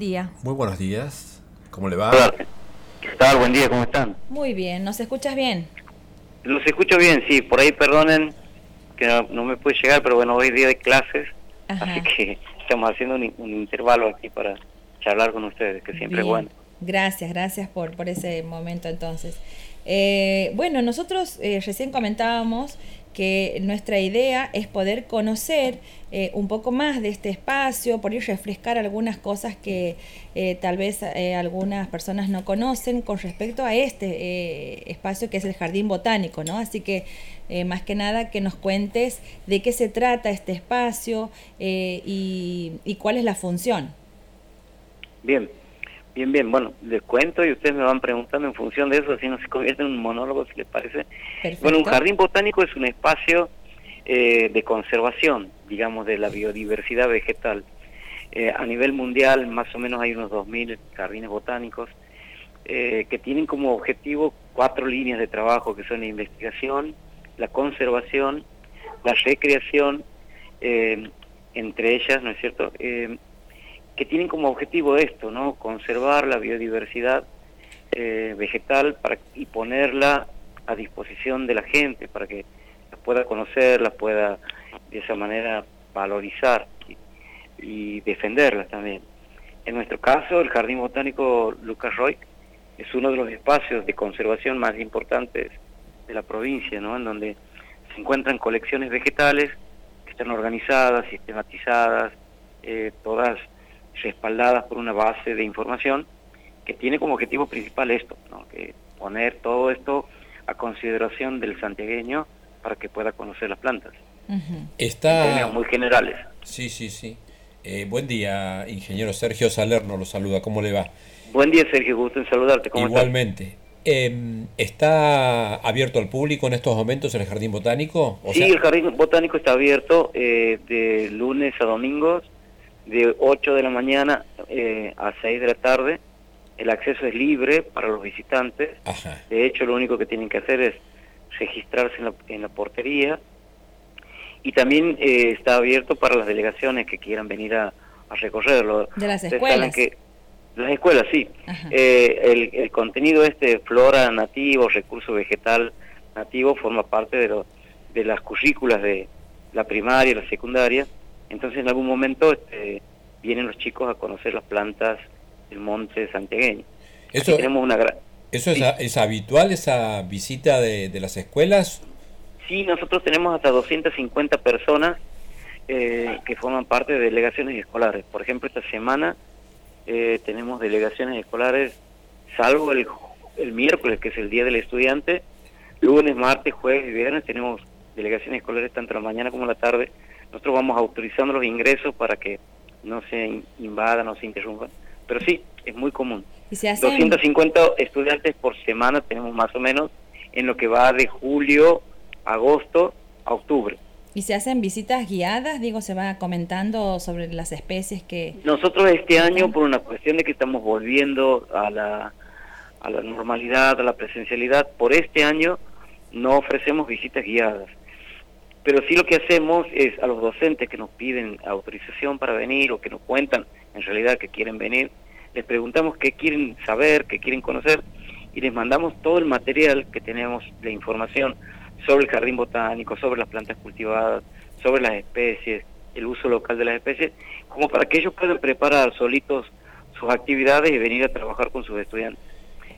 día. Muy buenos días. ¿Cómo le va? Hola. ¿Qué tal? Buen día, ¿cómo están? Muy bien, ¿nos escuchas bien? Los escucho bien, sí. Por ahí perdonen que no, no me puede llegar, pero bueno, hoy es día de clases, Ajá. así que estamos haciendo un, un intervalo aquí para charlar con ustedes, que siempre es bueno. Gracias, gracias por, por ese momento entonces. Eh, bueno, nosotros eh, recién comentábamos que nuestra idea es poder conocer eh, un poco más de este espacio, por ir refrescar algunas cosas que tal vez algunas personas no conocen con respecto a este espacio que es el Jardín Botánico, ¿no? Así que más que nada que nos cuentes de qué se trata este espacio y cuál es la función. Bien, bien, bien. Bueno, les cuento y ustedes me van preguntando en función de eso, así no se convierte en un monólogo, si les parece. Perfecto. Bueno, un jardín botánico es un espacio eh, de conservación, digamos, de la biodiversidad vegetal. Eh, a nivel mundial, más o menos hay unos 2.000 jardines botánicos eh, que tienen como objetivo cuatro líneas de trabajo, que son la investigación, la conservación, la recreación, eh, entre ellas, ¿no es cierto?, que tienen como objetivo esto, ¿no?, conservar la biodiversidad eh, vegetal para, y ponerla a disposición de la gente para que la pueda conocer, la pueda de esa manera valorizar y, y defenderla también. En nuestro caso, el Jardín Botánico Lucas Roy es uno de los espacios de conservación más importantes de la provincia, ¿no? En donde se encuentran colecciones vegetales que están organizadas, sistematizadas, eh, todas respaldadas por una base de información que tiene como objetivo principal esto, ¿no? que poner todo esto a consideración del santiagueño para que pueda conocer las plantas. Está... términos muy generales. Sí, sí, sí. Eh, buen día, ingeniero Sergio Salerno lo saluda. ¿Cómo le va? Buen día, Sergio, gusto en saludarte. ¿Cómo estás? Igualmente. Eh, ¿Está abierto al público en estos momentos el Jardín Botánico? O sí, sea, el jardín botánico está abierto eh, de lunes a domingos, de 8 de la mañana eh, a 6 de la tarde. El acceso es libre para los visitantes. Ajá. De hecho, lo único que tienen que hacer es registrarse en la, en la portería. Y también eh, está abierto para las delegaciones que quieran venir a, a recorrerlo. De las escuelas. que las escuelas, sí. Eh, el, el contenido este, flora nativo, recurso vegetal nativo, forma parte de, lo- de las currículas de la primaria y la secundaria. Entonces, en algún momento este, vienen los chicos a conocer las plantas del monte santiagueño. ¿Eso, tenemos una gran... eso es, habitual, esa visita de, de las escuelas? Sí, nosotros tenemos hasta 250 personas eh, que forman parte de delegaciones escolares. Por ejemplo, esta semana eh, tenemos delegaciones escolares, salvo el, el miércoles, que es el Día del Estudiante, lunes, martes, jueves y viernes tenemos delegaciones escolares tanto la mañana como la tarde. Nosotros vamos autorizando los ingresos para que no se in- invadan o se interrumpan. Pero sí, es muy común. Y se hacen, 250 estudiantes por semana tenemos más o menos en lo que va de julio, agosto a octubre. y se hacen visitas guiadas, digo, se va comentando sobre las especies que... Nosotros este año, por una cuestión de que estamos volviendo a la, a la normalidad, a la presencialidad, por este año no ofrecemos visitas guiadas. Pero sí lo que hacemos es a los docentes que nos piden autorización para venir o que nos cuentan en realidad que quieren venir, les preguntamos qué quieren saber, qué quieren conocer y les mandamos todo el material que tenemos de información sobre el jardín botánico, sobre las plantas cultivadas, sobre las especies, el uso local de las especies, como para que ellos puedan preparar solitos sus actividades y venir a trabajar con sus estudiantes.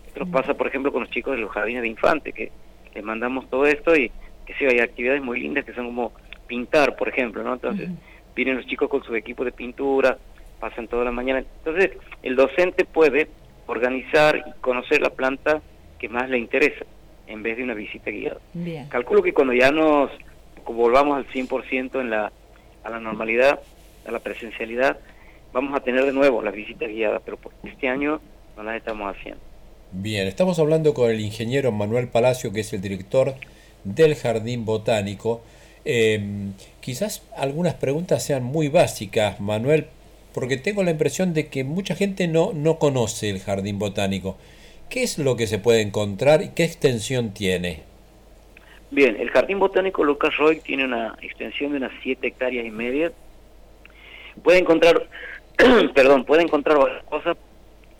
Esto nos pasa, por ejemplo, con los chicos de los jardines de infantes, que les mandamos todo esto y que sí, hay actividades muy lindas que son como pintar, por ejemplo, ¿no? Entonces, vienen los chicos con sus equipos de pintura, pasan toda la mañana. Entonces, el docente puede organizar y conocer la planta que más le interesa, en vez de una visita guiada. Bien. Calculo que cuando ya nos volvamos al 100% en la, a la normalidad, a la presencialidad, vamos a tener de nuevo las visitas guiadas, pero por este año no las estamos haciendo. Bien, estamos hablando con el ingeniero Manuel Palacio, que es el director del Jardín Botánico. Eh, quizás algunas preguntas sean muy básicas, Manuel, porque tengo la impresión de que mucha gente no, no conoce el Jardín Botánico. ¿Qué es lo que se puede encontrar y qué extensión tiene? Bien, el Jardín Botánico Lucas Roy tiene una extensión de unas 7 hectáreas y media. Puede encontrar perdón, puede encontrar varias cosas.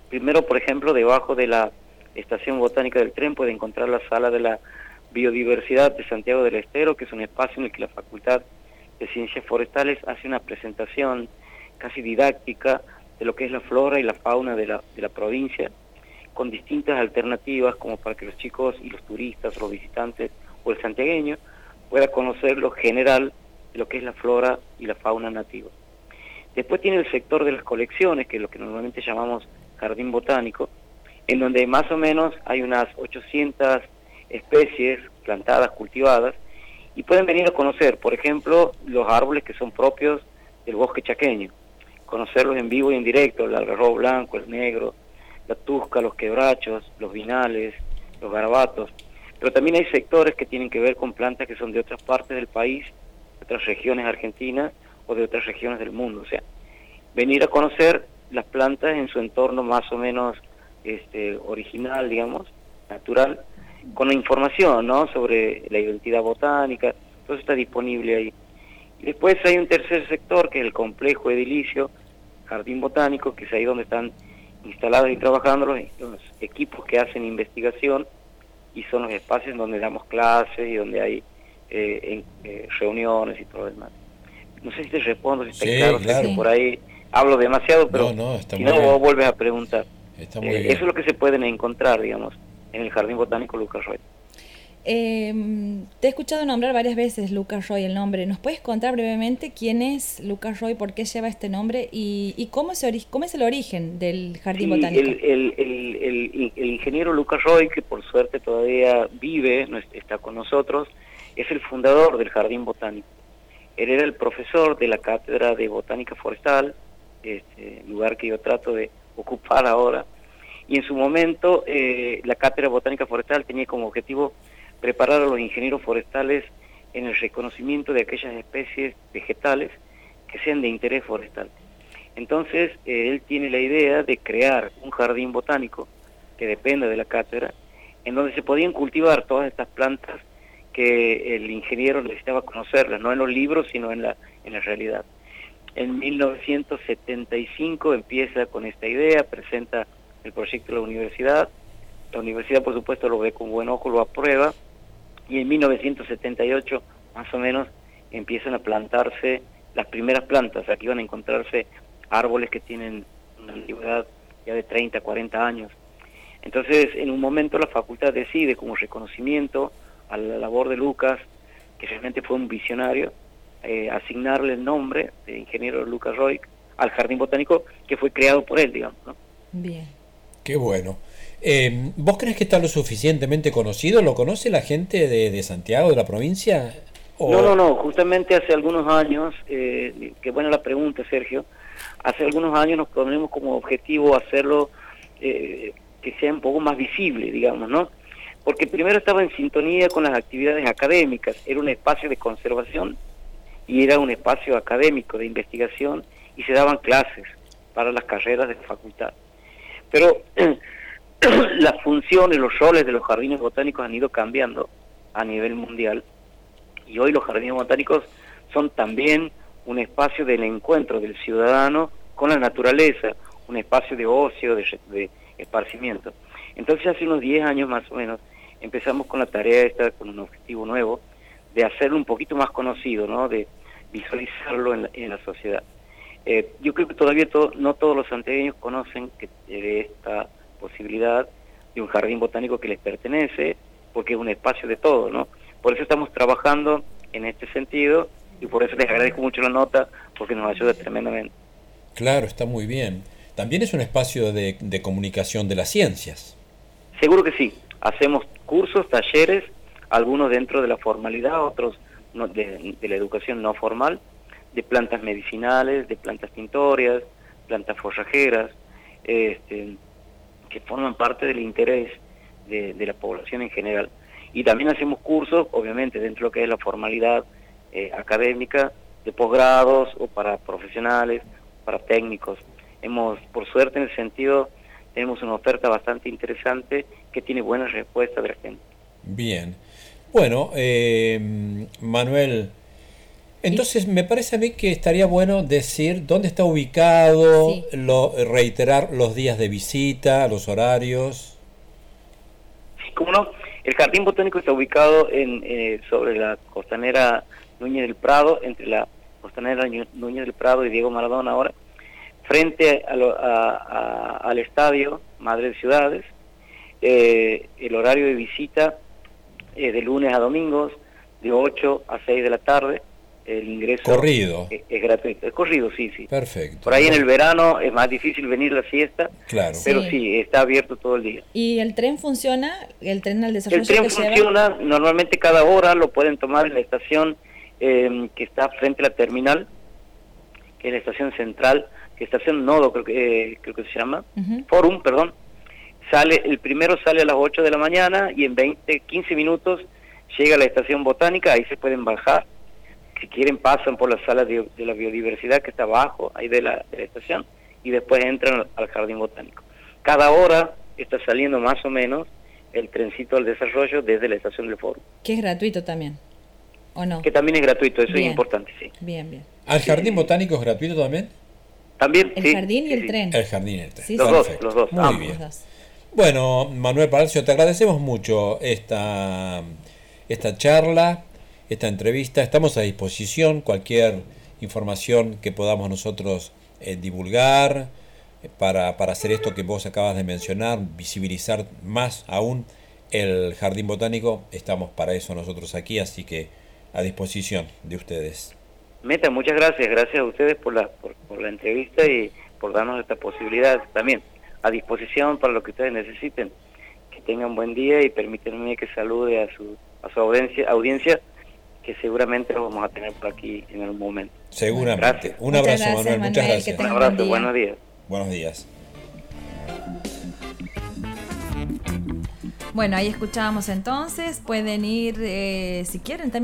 Primero, por ejemplo, debajo de la estación botánica del tren puede encontrar la sala de la biodiversidad de Santiago del Estero, que es un espacio en el que la Facultad de Ciencias Forestales hace una presentación casi didáctica de lo que es la flora y la fauna de la, de la provincia, con distintas alternativas como para que los chicos y los turistas, los visitantes o el santiagueño pueda conocer lo general de lo que es la flora y la fauna nativa. Después tiene el sector de las colecciones, que es lo que normalmente llamamos jardín botánico, en donde más o menos hay unas 800 especies plantadas, cultivadas, y pueden venir a conocer, por ejemplo, los árboles que son propios del bosque chaqueño, conocerlos en vivo y en directo, el algarrobo blanco, el negro, la tusca, los quebrachos, los vinales, los garabatos, pero también hay sectores que tienen que ver con plantas que son de otras partes del país, de otras regiones argentinas o de otras regiones del mundo, o sea, venir a conocer las plantas en su entorno más o menos este, original, digamos, natural, con la información ¿no? sobre la identidad botánica, todo está disponible ahí. Y después hay un tercer sector que es el complejo edilicio, jardín botánico, que es ahí donde están instalados y trabajando los, equipos que hacen investigación y son los espacios donde damos clases y donde hay eh, eh, reuniones y todo lo demás. No sé si te respondo, si está claro, por ahí hablo demasiado, pero si no, vos vuelves a preguntar. Eh, eso es lo que se pueden encontrar, digamos, en el Jardín Botánico Lucas Roy. Em, te he escuchado nombrar varias veces Lucas Roy el nombre. ¿Nos puedes contar brevemente quién es Lucas Roy, por qué lleva este nombre y, cómo, se cómo es el origen del Jardín Botánico? El, el, ingeniero Lucas Roy, que por suerte todavía vive, está con nosotros, es el fundador del Jardín Botánico. Él era el profesor de la Cátedra de Botánica Forestal, este lugar que yo trato de ocupar ahora, y en su momento eh, la Cátedra Botánica Forestal tenía como objetivo preparar a los ingenieros forestales en el reconocimiento de aquellas especies vegetales que sean de interés forestal. Entonces, eh, él tiene la idea de crear un jardín botánico que dependa de la cátedra, en donde se podían cultivar todas estas plantas que el ingeniero necesitaba conocerlas, no en los libros, sino en la, en la realidad. En 1975 empieza con esta idea, presenta el proyecto de la universidad, la universidad por supuesto lo ve con buen ojo, lo aprueba, y en 1978 más o menos empiezan a plantarse las primeras plantas, aquí van a encontrarse árboles que tienen una antigüedad ya de 30, 40 años. Entonces, en un momento la facultad decide como reconocimiento a la labor de Lucas, que realmente fue un visionario, eh, asignarle el nombre de ingeniero Lucas Roy al jardín botánico que fue creado por él, digamos. ¿no? Bien. Qué bueno. Eh, ¿Vos crees que está lo suficientemente conocido? ¿Lo conoce la gente de, Santiago, de la provincia? No, no, no. Justamente hace algunos años, eh, qué buena la pregunta, Sergio. Hace algunos años nos ponemos como objetivo hacerlo eh, que sea un poco más visible, digamos, ¿no? Porque primero estaba en sintonía con las actividades académicas. Era un espacio de conservación y era un espacio académico de investigación y se daban clases para las carreras de facultad. Pero las funciones, los roles de los jardines botánicos han ido cambiando a nivel mundial y hoy los jardines botánicos son también un espacio del encuentro del ciudadano con la naturaleza, un espacio de ocio, de, esparcimiento. Entonces hace unos 10 años más o menos empezamos con la tarea esta, con un objetivo nuevo, de hacerlo un poquito más conocido, ¿no? de visualizarlo en la, sociedad. Eh, yo creo que todavía no todos los santiagueños conocen que esta posibilidad de un jardín botánico que les pertenece, porque es un espacio de todo, ¿no? Por eso estamos trabajando en este sentido y por eso les agradezco mucho la nota, porque nos ayuda tremendamente. Claro, está muy bien. También es un espacio de, comunicación de las ciencias. Seguro que sí. Hacemos cursos, talleres, algunos dentro de la formalidad, otros de, de la educación no formal, de plantas medicinales, de plantas tintorias, plantas forrajeras, este, que forman parte del interés de, la población en general. Y también hacemos cursos, obviamente, dentro de lo que es la formalidad eh, académica, de posgrados o para profesionales, para técnicos. Hemos, por suerte, en el sentido, tenemos una oferta bastante interesante que tiene buena respuesta de la gente. Bien. Bueno, eh, Manuel, Entonces, me parece a mí que estaría bueno decir dónde está ubicado, Sí. lo, reiterar los días de visita, los horarios. ¿Cómo no? El Jardín Botánico está ubicado en eh, sobre la costanera Núñez del Prado, entre la costanera Núñez del Prado y Diego Maradona ahora, frente a lo- a- a- al estadio Madre de Ciudades. Eh, el horario de visita eh, de lunes a domingos, de 8 a 6 de la tarde. El ingreso Corrido. Es, es gratuito. Es corrido, sí, sí. Perfecto. Por ahí en el verano es más difícil venir la siesta, Claro. Sí. pero sí, está abierto todo el día. ¿Y el tren funciona? ¿El tren al desarrollo El tren que lleva? funciona, normalmente cada hora lo pueden tomar en la estación eh, que está frente a la terminal, que es la estación central, que estación Nodo creo que, eh, creo que se llama, Ujú. Forum, perdón. Sale, el primero sale a las 8 de la mañana y en 20, 15 minutos llega a la estación botánica, ahí se pueden bajar. Si quieren pasan por la sala de, de la biodiversidad que está abajo, ahí de la, de la estación, y después entran al jardín botánico. Cada hora está saliendo más o menos el trencito al desarrollo desde la estación del foro, Que es gratuito también. ¿O no? que también es gratuito, eso Bien. es importante, sí. Bien, bien. ¿Al jardín botánico es gratuito también? También, El sí, jardín y sí, el sí. tren. El jardín y el tren. Sí, Los dos, los dos, Muy ambos. bien. Bueno, Manuel Palacio, te agradecemos mucho esta, esta charla, esta entrevista. Estamos a disposición. Cualquier información que podamos nosotros eh, divulgar eh, para, para hacer esto que vos acabas de mencionar, visibilizar más aún el Jardín Botánico, estamos para eso nosotros aquí, así que a disposición de ustedes. Meta, muchas gracias, gracias a ustedes por la, por, por la entrevista y por darnos esta posibilidad también. A disposición para lo que ustedes necesiten. Que tengan buen día y permítanme que salude a su, a su audiencia, audiencia que seguramente lo vamos a tener por aquí en algún momento. Seguramente. Gracias. Un Muchas abrazo, gracias, Manuel. Muchas Manuel, gracias. Un abrazo, buen día. buenos días. Buenos días. Bueno, ahí escuchábamos entonces. Pueden ir, eh, si quieren, también.